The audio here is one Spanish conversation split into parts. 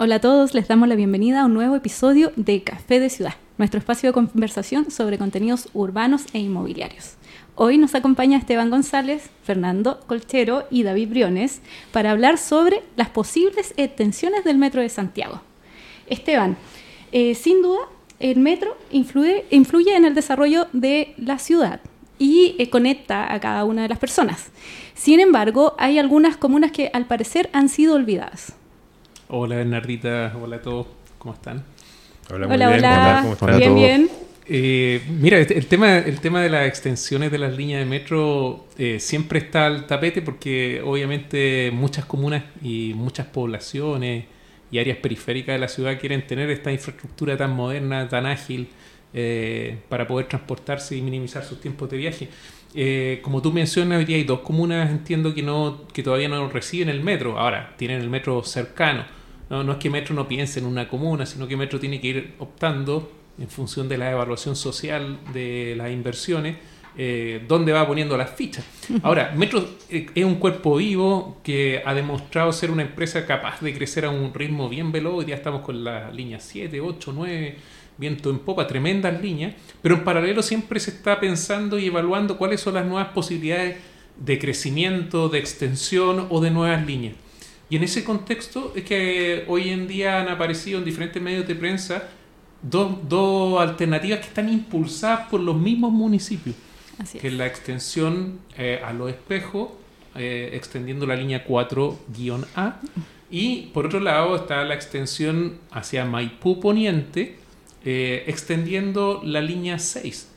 Hola a todos, les damos la bienvenida a un nuevo episodio de Café de Ciudad, nuestro espacio de conversación sobre contenidos urbanos e inmobiliarios. Hoy nos acompaña Esteban González, Fernando Colchero y David Briones para hablar sobre las posibles extensiones del Metro de Santiago. Esteban, eh, sin duda, el metro influye, en el desarrollo de la ciudad y eh, conecta a cada una de las personas. Sin embargo, hay algunas comunas que al parecer han sido olvidadas. Hola Bernardita, hola a todos, ¿cómo están? Hola, hola, bien. hola. ¿Cómo bien, bien. Eh, mira, el tema, el tema de las extensiones de las líneas de metro eh, siempre está al tapete porque obviamente muchas comunas y muchas poblaciones y áreas periféricas de la ciudad quieren tener esta infraestructura tan moderna, tan ágil, eh, para poder transportarse y minimizar sus tiempos de viaje. Eh, como tú mencionas, hoy hay dos comunas, entiendo que no que todavía no reciben el metro. Ahora, tienen el metro cercano. No, no es que Metro no piense en una comuna, sino que Metro tiene que ir optando en función de la evaluación social de las inversiones, eh, dónde va poniendo las fichas. Ahora, Metro eh, es un cuerpo vivo que ha demostrado ser una empresa capaz de crecer a un ritmo bien veloz. Hoy día estamos con la línea 7, 8, 9 viento en popa, tremendas líneas, pero en paralelo siempre se está pensando y evaluando cuáles son las nuevas posibilidades de crecimiento, de extensión o de nuevas líneas. Y en ese contexto es que hoy en día han aparecido en diferentes medios de prensa dos, alternativas que están impulsadas por los mismos municipios, que es la extensión eh, a los espejos, eh, extendiendo la línea 4-A, y por otro lado está la extensión hacia Maipú Poniente, eh, extendiendo la línea 6.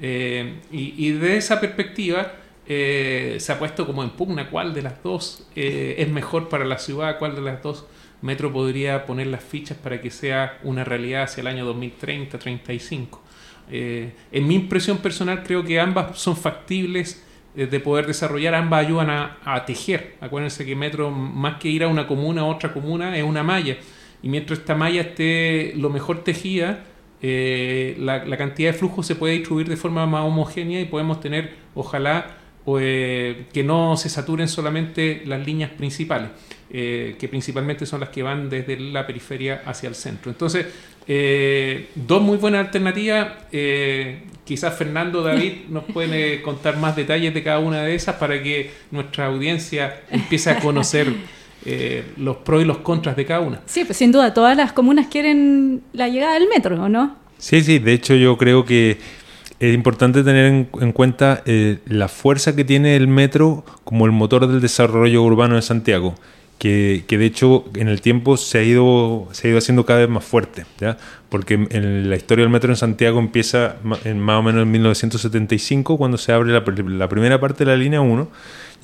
Eh, y, de esa perspectiva eh, se ha puesto como en pugna cuál de las dos es mejor para la ciudad, cuál de las dos Metro podría poner las fichas para que sea una realidad hacia el año 2030-35. en mi impresión personal creo que ambas son factibles de poder desarrollar, ambas ayudan a, a, tejer. Acuérdense que Metro, más que ir a una comuna a otra comuna, es una malla. Y mientras esta malla esté lo mejor tejida, eh, la, cantidad de flujo se puede distribuir de forma más homogénea y podemos tener, ojalá, eh, que no se saturen solamente las líneas principales, eh, que principalmente son las que van desde la periferia hacia el centro. Entonces, dos muy buenas alternativas. quizás Fernando David nos puede contar más detalles de cada una de esas para que nuestra audiencia empiece a conocer eh, los pros y los contras de cada una. Sí, pues sin duda, todas las comunas quieren la llegada del metro, ¿o no? Sí, sí, de hecho yo creo que es importante tener en, cuenta eh, la fuerza que tiene el metro como el motor del desarrollo urbano de Santiago. Que, de hecho en el tiempo se ha ido, se ha ido haciendo cada vez más fuerte, ¿ya? porque en la historia del metro en Santiago empieza en más o menos en 1975, cuando se abre la, primera parte de la línea 1,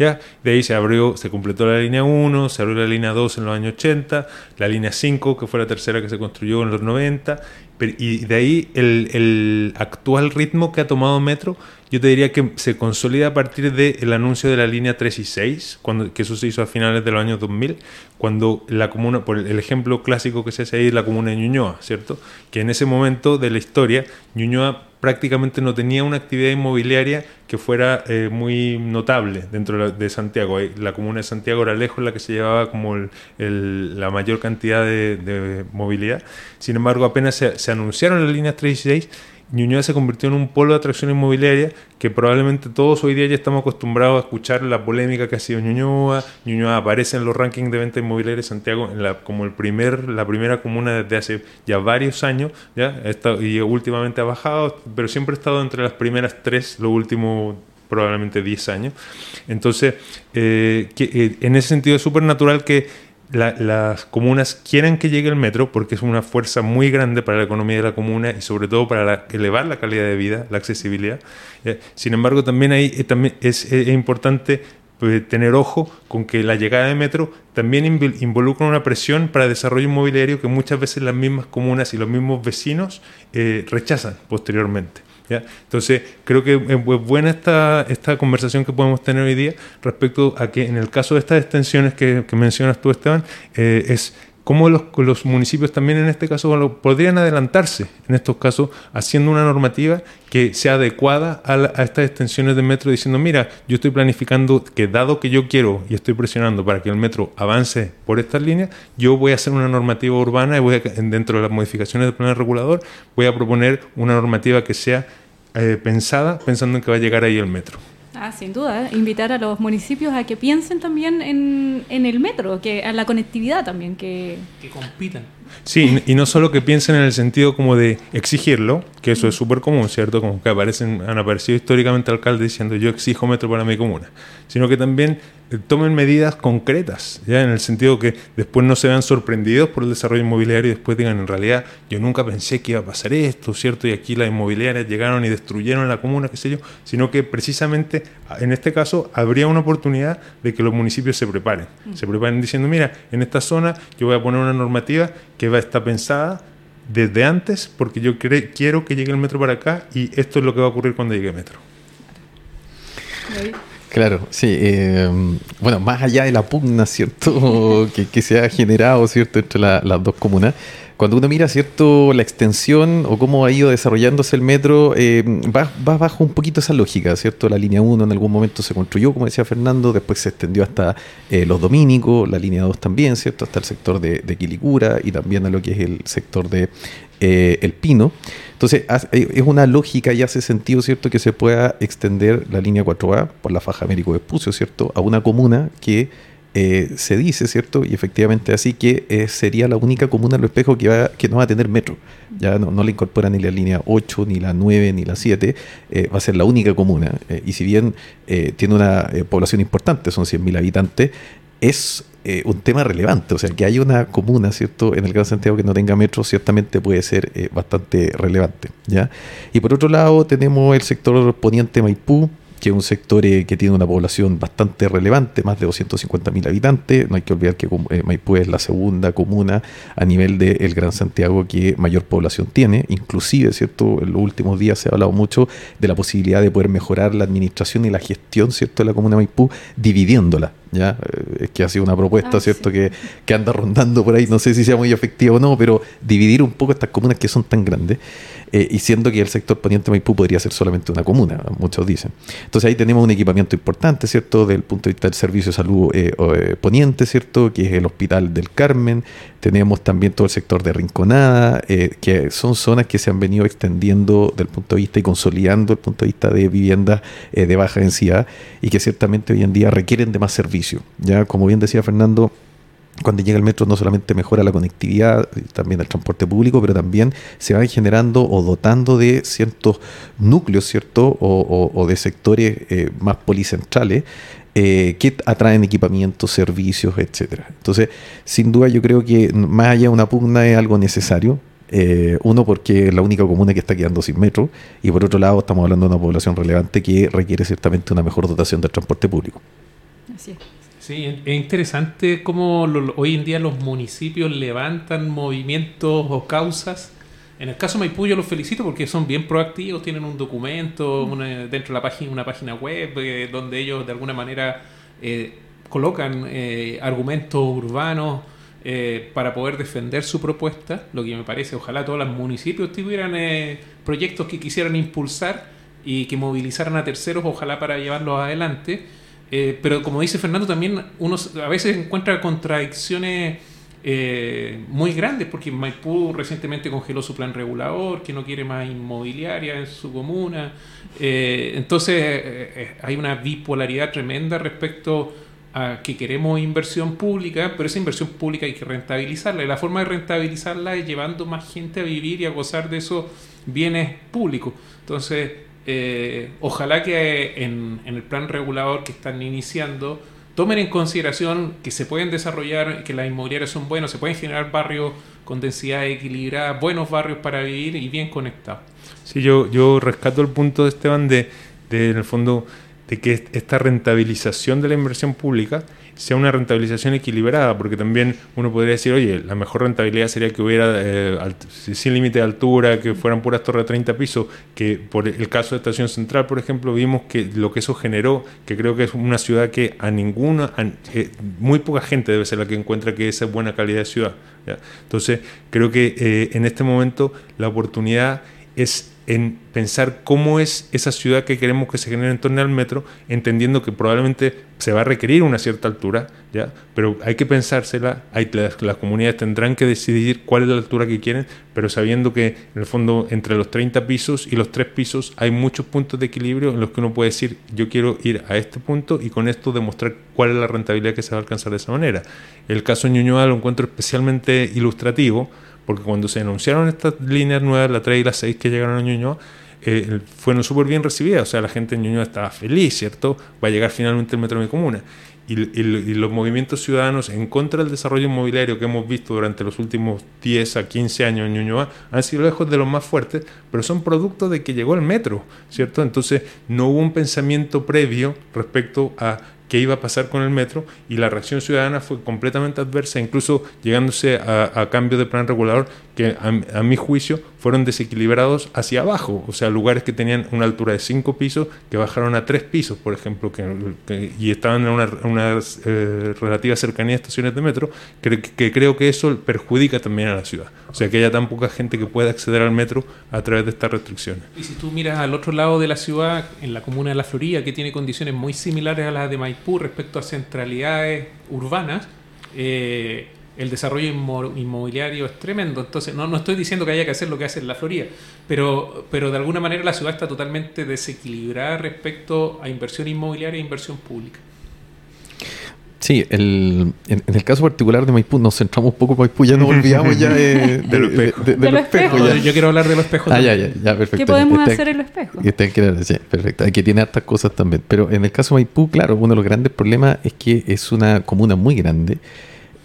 ¿ya? De ahí se abrió, se completó la línea 1, se abrió la línea 2 en los años 80, la línea 5, que fue la tercera que se construyó en los 90, y de ahí el, actual ritmo que ha tomado Metro, yo te diría que se consolida a partir del anuncio de la línea 3 y 6, cuando, que eso se hizo a finales de los años 2000, cuando la comuna, por el ejemplo clásico que se hace ahí la comuna de Ñuñoa, ¿cierto? Que en ese momento de la historia, Ñuñoa prácticamente no tenía una actividad inmobiliaria que fuera eh, muy notable dentro de Santiago. La comuna de Santiago era lejos la que se llevaba como la mayor cantidad de, movilidad. Sin embargo, apenas se, se anunciaron las líneas 3 y 6 Ñuñoa se convirtió en un polo de atracción inmobiliaria que probablemente todos hoy día ya estamos acostumbrados a escuchar la polémica que ha sido Ñuñoa. Ñuñoa aparece en los rankings de venta inmobiliaria de Santiago en la, como el primer, la primera comuna desde hace ya varios años ¿ya? y últimamente ha bajado, pero siempre ha estado entre las primeras tres, los últimos probablemente 10 años. Entonces, eh, eh, en ese sentido es súper natural que las comunas quieren que llegue el metro porque es una fuerza muy grande para la economía de la comuna y sobre todo para elevar la calidad de vida, la accesibilidad. Eh, sin embargo, también, eh, también es, importante pues, tener ojo con que la llegada de metro también involucra una presión para desarrollo inmobiliario que muchas veces las mismas comunas y los mismos vecinos eh, rechazan posteriormente. Entonces, creo que es buena esta, esta conversación que podemos tener hoy día respecto a que en el caso de estas extensiones que, mencionas tú, Esteban, eh, es cómo los, los municipios también en este caso podrían adelantarse, en estos casos, haciendo una normativa que sea adecuada a, a, estas extensiones de metro, diciendo, mira, yo estoy planificando que dado que yo quiero y estoy presionando para que el metro avance por estas líneas, yo voy a hacer una normativa urbana y voy a, dentro de las modificaciones del plan regulador, voy a proponer una normativa que sea eh, pensada pensando en que va a llegar ahí el metro. Ah, sin duda, ¿eh? invitar a los municipios a que piensen también en, en, el metro, que a la conectividad también, que... Que compitan. Sí, y no solo que piensen en el sentido como de exigirlo, que eso es súper común, ¿cierto? Como que aparecen, han aparecido históricamente alcaldes diciendo yo exijo metro para mi comuna, sino que también tomen medidas concretas, ya en el sentido que después no se vean sorprendidos por el desarrollo inmobiliario y después digan en realidad yo nunca pensé que iba a pasar esto, ¿cierto? Y aquí las inmobiliarias llegaron y destruyeron la comuna, qué sé yo, sino que precisamente en este caso habría una oportunidad de que los municipios se preparen, mm. se preparen diciendo mira, en esta zona yo voy a poner una normativa que va a estar pensada desde antes porque yo quiero que llegue el metro para acá y esto es lo que va a ocurrir cuando llegue el metro. Claro, sí. Eh, bueno, más allá de la pugna, ¿cierto? que, se ha generado, ¿cierto?, entre las dos comunas. Cuando uno mira, ¿cierto?, la extensión o cómo ha ido desarrollándose el metro, eh, va, bajo un poquito esa lógica, ¿cierto? La línea 1 en algún momento se construyó, como decía Fernando, después se extendió hasta eh, los Domínicos, la línea 2 también, ¿cierto? Hasta el sector de, de Quilicura y también a lo que es el sector de El Pino. Entonces, eh, es una lógica y hace sentido, ¿cierto?, que se pueda extender la línea 4A por la faja Américo Vespucio, ¿cierto?, a una comuna que eh, se dice, ¿cierto? Y efectivamente así que eh, sería la única comuna en los espejos que, va, que no va a tener metro. Ya no, le incorpora ni la línea 8, ni la 9, ni la 7. va a ser la única comuna. y si bien tiene una población importante, son 100.000 habitantes, es eh, un tema relevante. O sea, que haya una comuna, ¿cierto?, en el Gran Santiago que no tenga metro, ciertamente puede ser eh, bastante relevante. ¿ya? Y por otro lado, tenemos el sector poniente Maipú, que es un sector eh, que tiene una población bastante relevante, más de 250.000 habitantes. No hay que olvidar que eh, Maipú es la segunda comuna a nivel del Gran Santiago que mayor población tiene. Inclusive, ¿cierto? En los últimos días se ha hablado mucho de la posibilidad de poder mejorar la administración y la gestión, ¿cierto?, de la comuna de Maipú, dividiéndola. ¿ya? Eh, es que ha sido una propuesta, ah, ¿cierto?, que, que anda rondando por ahí. No sé si sea muy efectiva o no, pero dividir un poco estas comunas que son tan grandes. Eh, y siendo que el sector poniente Maipú podría ser solamente una comuna, muchos dicen. Entonces ahí tenemos un equipamiento importante, ¿cierto? Del punto de vista del servicio de salud eh, eh, poniente, ¿cierto? Que es el Hospital del Carmen. Tenemos también todo el sector de Rinconada, que son zonas que se han venido extendiendo del punto de vista y consolidando el punto de vista de viviendas de baja densidad y que ciertamente hoy en día requieren de más servicio. Ya, como bien decía Fernando, cuando llega el metro no solamente mejora la conectividad, también el transporte público, pero también se van generando o dotando de ciertos núcleos, ¿cierto? O, de sectores eh, más policentrales eh, que atraen equipamientos, servicios, etcétera. Entonces, sin duda yo creo que más allá de una pugna es algo necesario. Eh, uno, porque es la única comuna que está quedando sin metro, y por otro lado, estamos hablando de una población relevante que requiere ciertamente una mejor dotación del transporte público. Así es. Sí, es interesante cómo hoy en día los municipios levantan movimientos o causas. En el caso de Maipú yo los felicito porque son bien proactivos, tienen un documento dentro de la página, una página web eh, donde ellos de alguna manera eh, colocan eh, argumentos urbanos para poder defender su propuesta, lo que me parece, ojalá todos los municipios tuvieran proyectos que quisieran impulsar y que movilizaran a terceros, ojalá para llevarlos adelante eh, pero como dice Fernando, también uno a veces encuentra contradicciones eh, muy grandes, porque Maipú recientemente congeló su plan regulador, que no quiere más inmobiliaria en su comuna. Eh, entonces hay una bipolaridad tremenda respecto a que queremos inversión pública, pero esa inversión pública hay que rentabilizarla. Y la forma de rentabilizarla es llevando más gente a vivir y a gozar de esos bienes públicos. Entonces, eh, ojalá que en, el plan regulador que están iniciando tomen en consideración que se pueden desarrollar, que las inmobiliarias son buenos, se pueden generar barrios con densidad equilibrada, buenos barrios para vivir y bien conectados. Sí, yo, yo rescato el punto de Esteban de, de en el fondo, de que esta rentabilización de la inversión pública sea una rentabilización equilibrada, porque también uno podría decir, oye, la mejor rentabilidad sería que hubiera eh, sin límite de altura, que fueran puras torres de 30 pisos, que por el caso de Estación Central, por ejemplo, vimos que lo que eso generó, que creo que es una ciudad que a ninguna, eh, muy poca gente debe ser la que encuentra que esa es buena calidad de ciudad. Entonces, creo que eh, en este momento la oportunidad es en pensar cómo es esa ciudad que queremos que se genere en torno al metro, entendiendo que probablemente se va a requerir una cierta altura, ¿ya? pero hay que pensársela, hay, las, las, comunidades tendrán que decidir cuál es la altura que quieren, pero sabiendo que en el fondo entre los 30 pisos y los 3 pisos hay muchos puntos de equilibrio en los que uno puede decir, yo quiero ir a este punto y con esto demostrar cuál es la rentabilidad que se va a alcanzar de esa manera. El caso Ñuñoa lo encuentro especialmente ilustrativo, porque cuando se anunciaron estas líneas nuevas, la 3 y la 6 que llegaron a Ñuñoa, eh, fueron súper bien recibidas, o sea, la gente en Ñuñoa estaba feliz, ¿cierto? Va a llegar finalmente el metro de mi comuna. Y, los movimientos ciudadanos en contra del desarrollo inmobiliario que hemos visto durante los últimos 10 a 15 años en Ñuñoa han sido lejos de los más fuertes, pero son producto de que llegó el metro, ¿cierto? Entonces no hubo un pensamiento previo respecto a qué iba a pasar con el metro y la reacción ciudadana fue completamente adversa, incluso llegándose a, cambio de plan regulador que a, mi juicio fueron desequilibrados hacia abajo, o sea, lugares que tenían una altura de 5 pisos que bajaron a 3 pisos, por ejemplo, que, y estaban en una, una eh, relativa cercanía a estaciones de metro, que, creo que eso perjudica también a la ciudad. O sea, que haya tan poca gente que pueda acceder al metro a través de estas restricciones. Y si tú miras al otro lado de la ciudad, en la comuna de La Florida, que tiene condiciones muy similares a las de Maipú respecto a centralidades urbanas, eh, el desarrollo inmobiliario es tremendo. Entonces, no, no estoy diciendo que haya que hacer lo que hace en la Florida, pero, pero de alguna manera la ciudad está totalmente desequilibrada respecto a inversión inmobiliaria e inversión pública. Sí, el, en, el caso particular de Maipú nos centramos un poco en Maipú, ya nos olvidamos ya de, de, los espejos. Yo quiero hablar de los espejos. Ah, ya, ya, ya, perfecto. ¿Qué podemos hacer en los espejos? Sí, perfecto. Hay que tiene hartas cosas también. Pero en el caso de Maipú, claro, uno de los grandes problemas es que es una comuna muy grande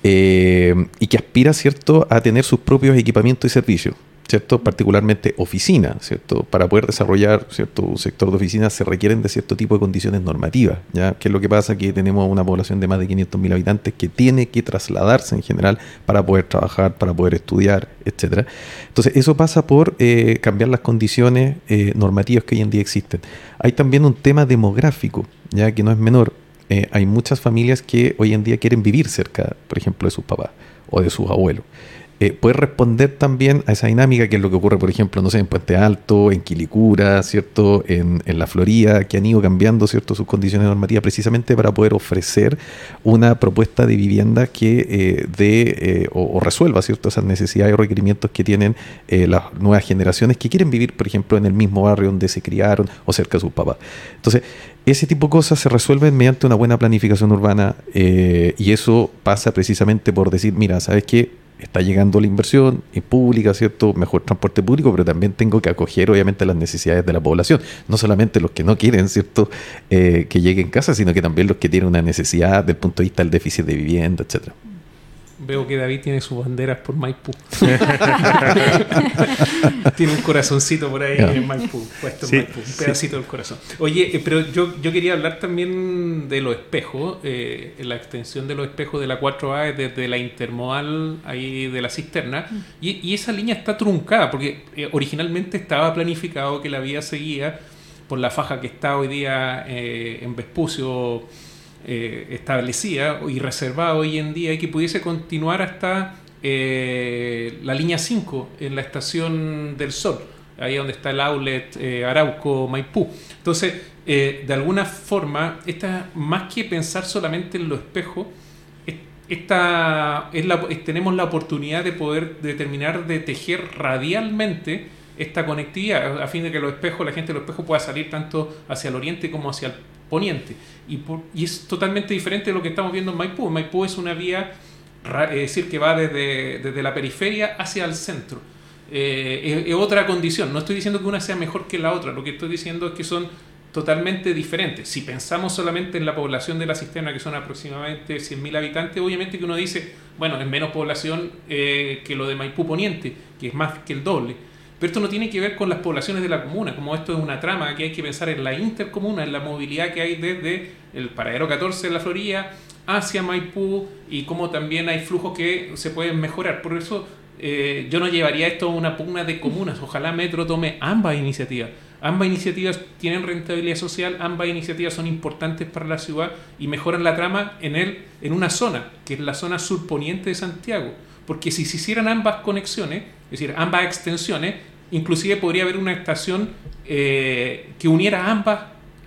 eh, y que aspira, ¿cierto?, a tener sus propios equipamientos y servicios. ¿Cierto? particularmente oficina, ¿cierto? Para poder desarrollar cierto un sector de oficinas se requieren de cierto tipo de condiciones normativas, ¿ya? ¿Qué es lo que pasa? Que tenemos una población de más de 500.000 habitantes que tiene que trasladarse en general para poder trabajar, para poder estudiar, etcétera. Entonces, eso pasa por eh, cambiar las condiciones eh, normativas que hoy en día existen. Hay también un tema demográfico, ya que no es menor. Eh, hay muchas familias que hoy en día quieren vivir cerca, por ejemplo, de sus papás o de sus abuelos eh, puede responder también a esa dinámica, que es lo que ocurre, por ejemplo, no sé, en Puente Alto, en Quilicura, ¿cierto? En, en, la Florida, que han ido cambiando, ¿cierto? Sus condiciones normativas precisamente para poder ofrecer una propuesta de vivienda que eh, dé eh, o, resuelva, ¿cierto? Esas necesidades o requerimientos que tienen eh, las nuevas generaciones que quieren vivir, por ejemplo, en el mismo barrio donde se criaron o cerca de sus papás. Entonces, ese tipo de cosas se resuelven mediante una buena planificación urbana y eso pasa precisamente por decir, mira, ¿sabes qué? Está llegando la inversión pública, ¿cierto? Mejor transporte público, pero también tengo que acoger obviamente las necesidades de la población. No solamente los que no quieren, ¿cierto? Eh, que lleguen casa, sino que también los que tienen una necesidad desde el punto de vista del déficit de vivienda, etcétera. Veo que David tiene sus banderas por Maipú. tiene un corazoncito por ahí en Maipú, puesto en Maipú, un pedacito del corazón. Oye, eh, pero yo, yo quería hablar también de los espejos, eh, la extensión de los espejos de la 4A desde la intermodal ahí de la cisterna, y, y esa línea está truncada, porque eh, originalmente estaba planificado que la vía seguía por la faja que está hoy día en Vespucio eh, establecida y reservada hoy en día y que pudiese continuar hasta eh, la línea 5 en la estación del Sol, ahí donde está el outlet eh, Arauco Maipú. Entonces, de alguna forma, esta, más que pensar solamente en los espejos, esta, es la, tenemos la oportunidad de poder determinar de tejer radialmente esta conectividad, a fin de que los espejos, la gente de los espejos pueda salir tanto hacia el oriente como hacia el poniente. Y, y es totalmente diferente de lo que estamos viendo en Maipú. Maipú es una vía, es decir, que va desde, desde la periferia hacia el centro. Eh, es, otra condición. No estoy diciendo que una sea mejor que la otra, lo que estoy diciendo es que son totalmente diferentes. Si pensamos solamente en la población de la cisterna, que son aproximadamente 100.000 habitantes, obviamente que uno dice, bueno, es menos población eh, que lo de Maipú Poniente, que es más que el doble Pero esto no tiene que ver con las poblaciones de la comuna, como esto es una trama que hay que pensar en la intercomuna, en la movilidad que hay desde el paradero 14 de la Florida hacia Maipú y cómo también hay flujos que se pueden mejorar. Por eso eh, yo no llevaría esto a una pugna de comunas. Ojalá Metro tome ambas iniciativas. Ambas iniciativas tienen rentabilidad social, ambas iniciativas son importantes para la ciudad y mejoran la trama en, el, en una zona, que es la zona surponiente de Santiago. Porque si se hicieran ambas conexiones, es decir, ambas extensiones, inclusive podría haber una estación eh, que uniera ambas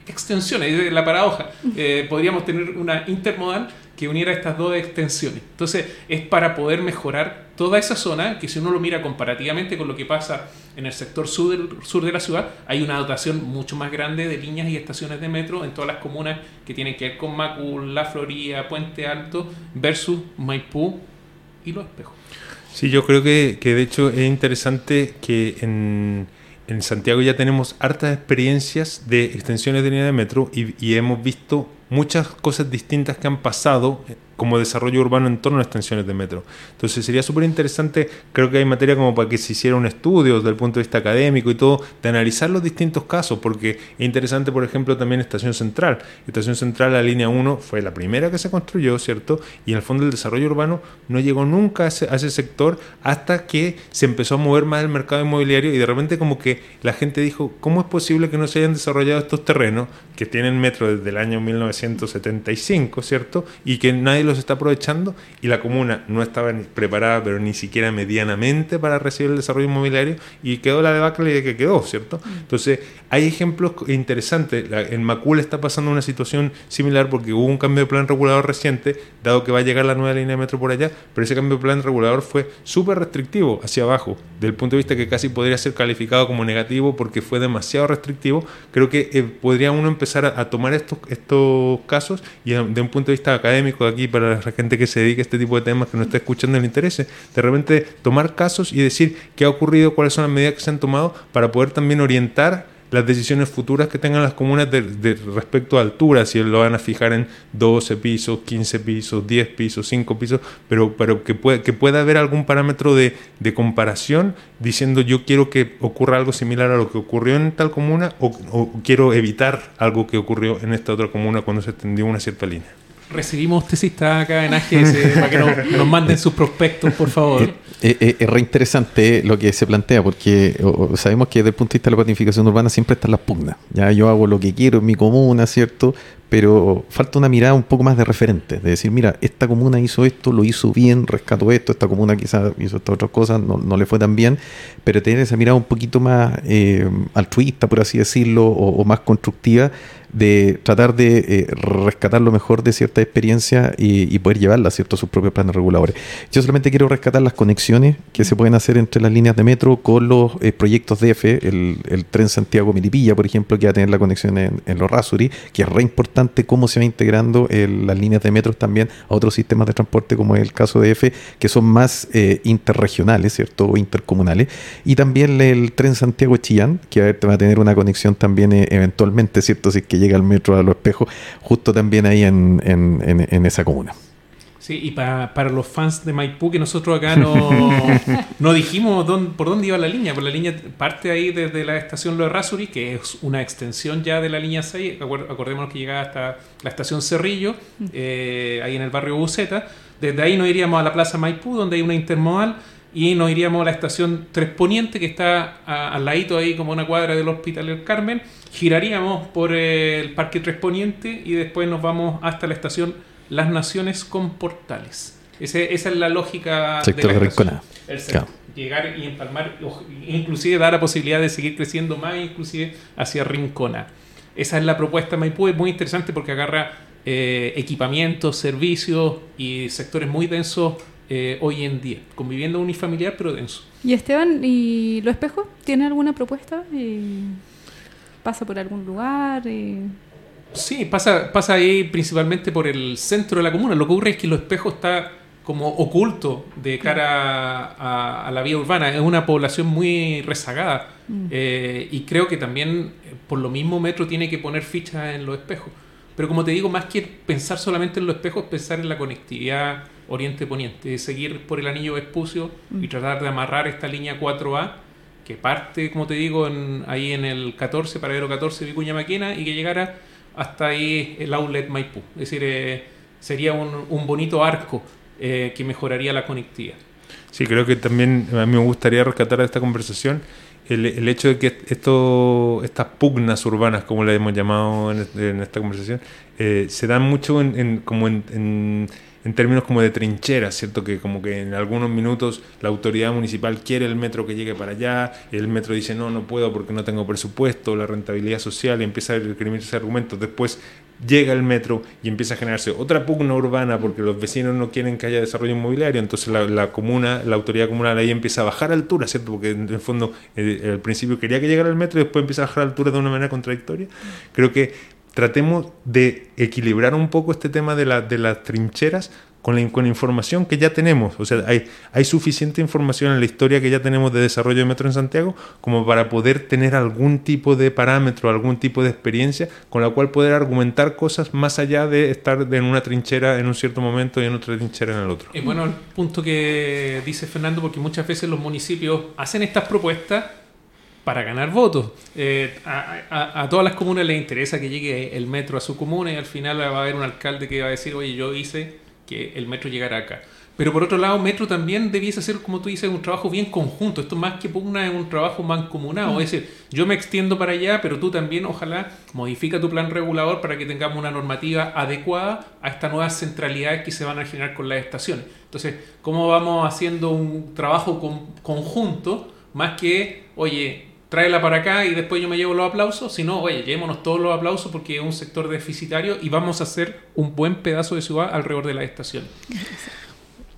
extensiones, es la paradoja. Eh, podríamos tener una intermodal que uniera estas dos extensiones. Entonces, es para poder mejorar toda esa zona, que si uno lo mira comparativamente con lo que pasa en el sector sur, del, sur de la ciudad, hay una dotación mucho más grande de líneas y estaciones de metro en todas las comunas que tienen que ver con Macul, La Florida, Puente Alto, versus Maipú y Los Espejos. Sí, yo creo que, que de hecho es interesante que en, en Santiago ya tenemos hartas experiencias de extensiones de línea de metro y, y hemos visto muchas cosas distintas que han pasado como desarrollo urbano en torno a extensiones de metro. Entonces sería súper interesante, creo que hay materia como para que se hiciera un estudio desde el punto de vista académico y todo, de analizar los distintos casos, porque es interesante, por ejemplo, también Estación Central. Estación Central, la línea 1, fue la primera que se construyó, ¿cierto? Y en el fondo el desarrollo urbano no llegó nunca a ese, a ese sector hasta que se empezó a mover más el mercado inmobiliario y de repente como que la gente dijo, ¿cómo es posible que no se hayan desarrollado estos terrenos que tienen metro desde el año 1975, ¿cierto? Y que nadie los está aprovechando y la comuna no estaba preparada, pero ni siquiera medianamente para recibir el desarrollo inmobiliario y quedó la debacle que quedó, ¿cierto? Entonces, hay ejemplos interesantes. en Macul está pasando una situación similar porque hubo un cambio de plan regulador reciente, dado que va a llegar la nueva línea de metro por allá, pero ese cambio de plan regulador fue súper restrictivo hacia abajo, del punto de vista que casi podría ser calificado como negativo porque fue demasiado restrictivo. Creo que eh, podría uno empezar a, a, tomar estos, estos casos y de un punto de vista académico aquí para la gente que se dedica a este tipo de temas, que no está escuchando el interés, de repente tomar casos y decir qué ha ocurrido, cuáles son las medidas que se han tomado para poder también orientar las decisiones futuras que tengan las comunas de, respecto a altura, si lo van a fijar en 12 pisos, 15 pisos, 10 pisos, 5 pisos, pero, pero que, pueda, que pueda haber algún parámetro de, de, comparación diciendo yo quiero que ocurra algo similar a lo que ocurrió en tal comuna o, o quiero evitar algo que ocurrió en esta otra comuna cuando se extendió una cierta línea. Recibimos tesistas acá en AGS para que nos, nos, manden sus prospectos, por favor. Es, es, es re interesante lo que se plantea, porque sabemos que desde el punto de vista de la planificación urbana siempre están las pugnas. Ya yo hago lo que quiero en mi comuna, ¿cierto? Pero falta una mirada un poco más de referente, de decir, mira, esta comuna hizo esto, lo hizo bien, rescató esto, esta comuna quizás hizo estas otras cosas, no, no, le fue tan bien, pero tener esa mirada un poquito más eh, altruista, por así decirlo, o, más constructiva de tratar de eh, rescatar lo mejor de cierta experiencia y, poder llevarla ¿cierto? a sus propios planes reguladores. Yo solamente quiero rescatar las conexiones que se pueden hacer entre las líneas de metro con los eh, proyectos DF, el, el, tren Santiago-Milipilla, por ejemplo, que va a tener la conexión en, en los Rasuri, que es re importante cómo se va integrando el, las líneas de metro también a otros sistemas de transporte, como es el caso de F, que son más eh, interregionales, ¿cierto? O intercomunales. Y también el tren Santiago-Chillán, que va a tener una conexión también eh, eventualmente, ¿cierto? Si es que llega al metro a los espejos, justo también ahí en, en, en esa comuna. Sí, y para, para los fans de Maipú, que nosotros acá no, no dijimos dónde, por dónde iba la línea, por la línea parte ahí desde la estación Lo Rasuri, que es una extensión ya de la línea 6, acordémonos que llegaba hasta la estación Cerrillo, eh, ahí en el barrio Buceta, desde ahí nos iríamos a la Plaza Maipú, donde hay una intermodal, y nos iríamos a la estación Tres Poniente, que está a, al ladito ahí como una cuadra del Hospital del Carmen, giraríamos por el Parque Tres Poniente y después nos vamos hasta la estación Las Naciones con Portales. Ese, esa es la lógica sector de la Rincona. El sector, claro. Llegar y empalmar, inclusive dar la posibilidad de seguir creciendo más, inclusive hacia Rincona. Esa es la propuesta de Maipú, es muy interesante porque agarra eh, equipamientos, servicios y sectores muy densos eh, hoy en día, conviviendo unifamiliar pero denso. ¿Y Esteban, y lo espejo? ¿Tiene alguna propuesta? Eh, ¿Pasa por algún lugar? Eh... Sí, pasa, pasa ahí principalmente por el centro de la comuna. Lo que ocurre es que lo espejo está como oculto de cara a, a la vía urbana. Es una población muy rezagada mm. eh, y creo que también por lo mismo Metro tiene que poner fichas en los espejos. Pero como te digo, más que pensar solamente en los espejos, pensar en la conectividad oriente-poniente, seguir por el anillo Vespucio mm. y tratar de amarrar esta línea 4A que parte, como te digo, en, ahí en el 14, paradero 14 de Vicuña Maquena y que llegara hasta ahí el outlet Maipú. Es decir, eh, sería un, un, bonito arco eh, que mejoraría la conectividad. Sí, creo que también a mí me gustaría rescatar de esta conversación el, el, hecho de que esto, estas pugnas urbanas, como le hemos llamado en, esta conversación, eh, se dan mucho en, en como en, en términos como de trincheras, ¿cierto? Que como que en algunos minutos la autoridad municipal quiere el metro que llegue para allá, el metro dice no, no puedo porque no tengo presupuesto, la rentabilidad social, y empieza a escribirse argumentos. Después llega el metro y empieza a generarse otra pugna urbana porque los vecinos no quieren que haya desarrollo inmobiliario, entonces la, comuna, la autoridad comunal ahí empieza a bajar altura, ¿cierto? Porque en el fondo eh, al principio quería que llegara el metro y después empieza a bajar altura de una manera contradictoria. Creo que tratemos de equilibrar un poco este tema de, la, de las trincheras con la, con la, información que ya tenemos. O sea, hay, hay suficiente información en la historia que ya tenemos de desarrollo de metro en Santiago como para poder tener algún tipo de parámetro, algún tipo de experiencia con la cual poder argumentar cosas más allá de estar en una trinchera en un cierto momento y en otra trinchera en el otro. Y bueno, el punto que dice Fernando, porque muchas veces los municipios hacen estas propuestas para ganar votos. Eh, a, a, a, todas las comunas les interesa que llegue el metro a su comuna y al final va a haber un alcalde que va a decir, oye, yo hice que el metro llegara acá. Pero por otro lado, Metro también debiese hacer, como tú dices, un trabajo bien conjunto. Esto más que pugna es un trabajo mancomunado. Mm. Es decir, yo me extiendo para allá, pero tú también, ojalá, modifica tu plan regulador para que tengamos una normativa adecuada a estas nuevas centralidades que se van a generar con las estaciones. Entonces, ¿cómo vamos haciendo un trabajo con, conjunto? Más que, oye, tráela para acá y después yo me llevo los aplausos, sino, oye, llevémonos todos los aplausos porque es un sector deficitario y vamos a hacer un buen pedazo de ciudad alrededor de la estación.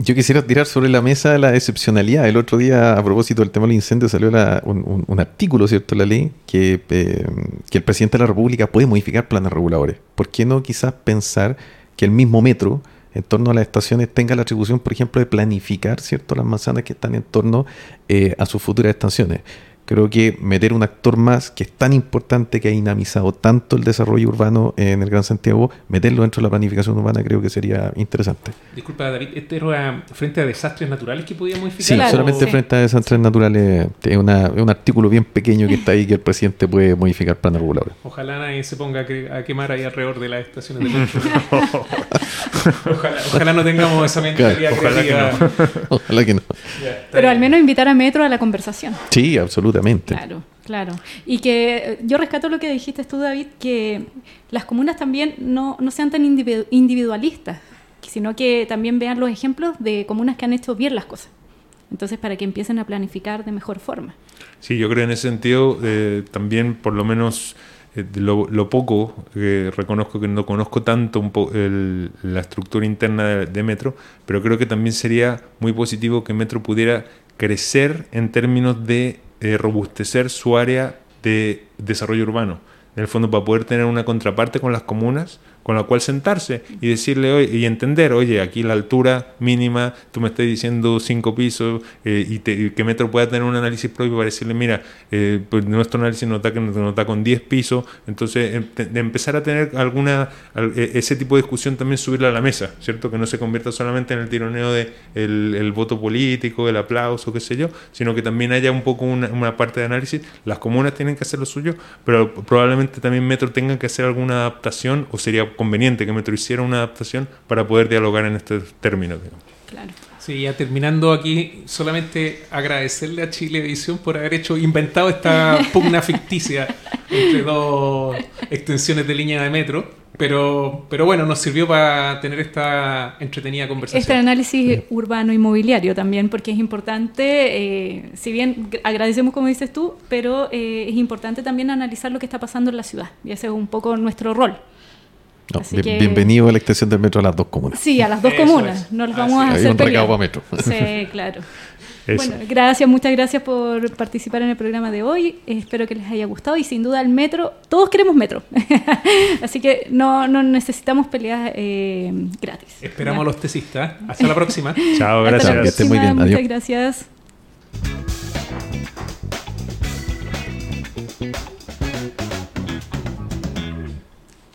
Yo quisiera tirar sobre la mesa la excepcionalidad. El otro día, a propósito del tema del incendio, salió un, artículo, ¿cierto?, la ley, que, eh, que el presidente de la República puede modificar planes reguladores. ¿Por qué no quizás pensar que el mismo metro en torno a las estaciones tenga la atribución, por ejemplo, de planificar, ¿cierto?, las manzanas que están en torno eh, a sus futuras estaciones? Creo que meter un actor más que es tan importante que ha dinamizado tanto el desarrollo urbano en el Gran Santiago, meterlo dentro de la planificación urbana creo que sería interesante. Disculpa, David, ¿este era frente a desastres naturales que podía modificar? Sí, claro. solamente sí. frente a desastres naturales. Es, una, es, un artículo bien pequeño que está ahí que el presidente puede modificar planes reguladores. Ojalá nadie se ponga a quemar ahí alrededor de las estaciones de metro. ojalá, ojalá, no tengamos esa mentalidad claro, ojalá creativa. Que no. ojalá que no. Yeah, Pero bien. al menos invitar a Metro a la conversación. Sí, absolutamente. Claro, claro. Y que yo rescato lo que dijiste tú, David, que las comunas también no, no sean tan individualistas, sino que también vean los ejemplos de comunas que han hecho bien las cosas. Entonces, para que empiecen a planificar de mejor forma. Sí, yo creo en ese sentido eh, también, por lo menos, eh, lo, lo, poco reconozco que no conozco tanto un po el, la estructura interna de, de, Metro, pero creo que también sería muy positivo que Metro pudiera crecer en términos de eh, robustecer su área de desarrollo urbano. En el fondo, para poder tener una contraparte con las comunas, con la cual sentarse y decirle oye, y entender, oye, aquí la altura mínima, tú me estás diciendo cinco pisos eh, y, te, y, que Metro pueda tener un análisis propio para decirle, mira, eh, pues nuestro análisis nos da, nos da con 10 pisos, entonces em, de empezar a tener alguna, ese tipo de discusión también subirla a la mesa, ¿cierto? Que no se convierta solamente en el tironeo de el, el voto político, el aplauso, qué sé yo, sino que también haya un poco una, una parte de análisis. Las comunas tienen que hacer lo suyo, pero probablemente también Metro tenga que hacer alguna adaptación o sería conveniente que Metro hiciera una adaptación para poder dialogar en estos términos. Digamos. Claro. Sí, ya terminando aquí, solamente agradecerle a Chile Edición por haber hecho, inventado esta pugna ficticia entre dos extensiones de línea de metro. Pero, pero bueno, nos sirvió para tener esta entretenida conversación. Este análisis urbano inmobiliario también, porque es importante, eh, si bien agradecemos como dices tú, pero eh, es importante también analizar lo que está pasando en la ciudad. Y ese es un poco nuestro rol. No, bien, que... Bienvenido a la extensión del metro a las dos comunas. Sí, a las dos Eso comunas. es. No los Así vamos a Hay hacer un pelear. recado para metro. Sí, claro. Eso. Bueno, gracias, muchas gracias por participar en el programa de hoy. Espero que les haya gustado y sin duda el metro, todos queremos metro. Así que no, no necesitamos peleas eh, gratis. Esperamos a los tesistas. Hasta la próxima. Chao, Hasta gracias. Que esté muy bien. Adiós. Muchas gracias.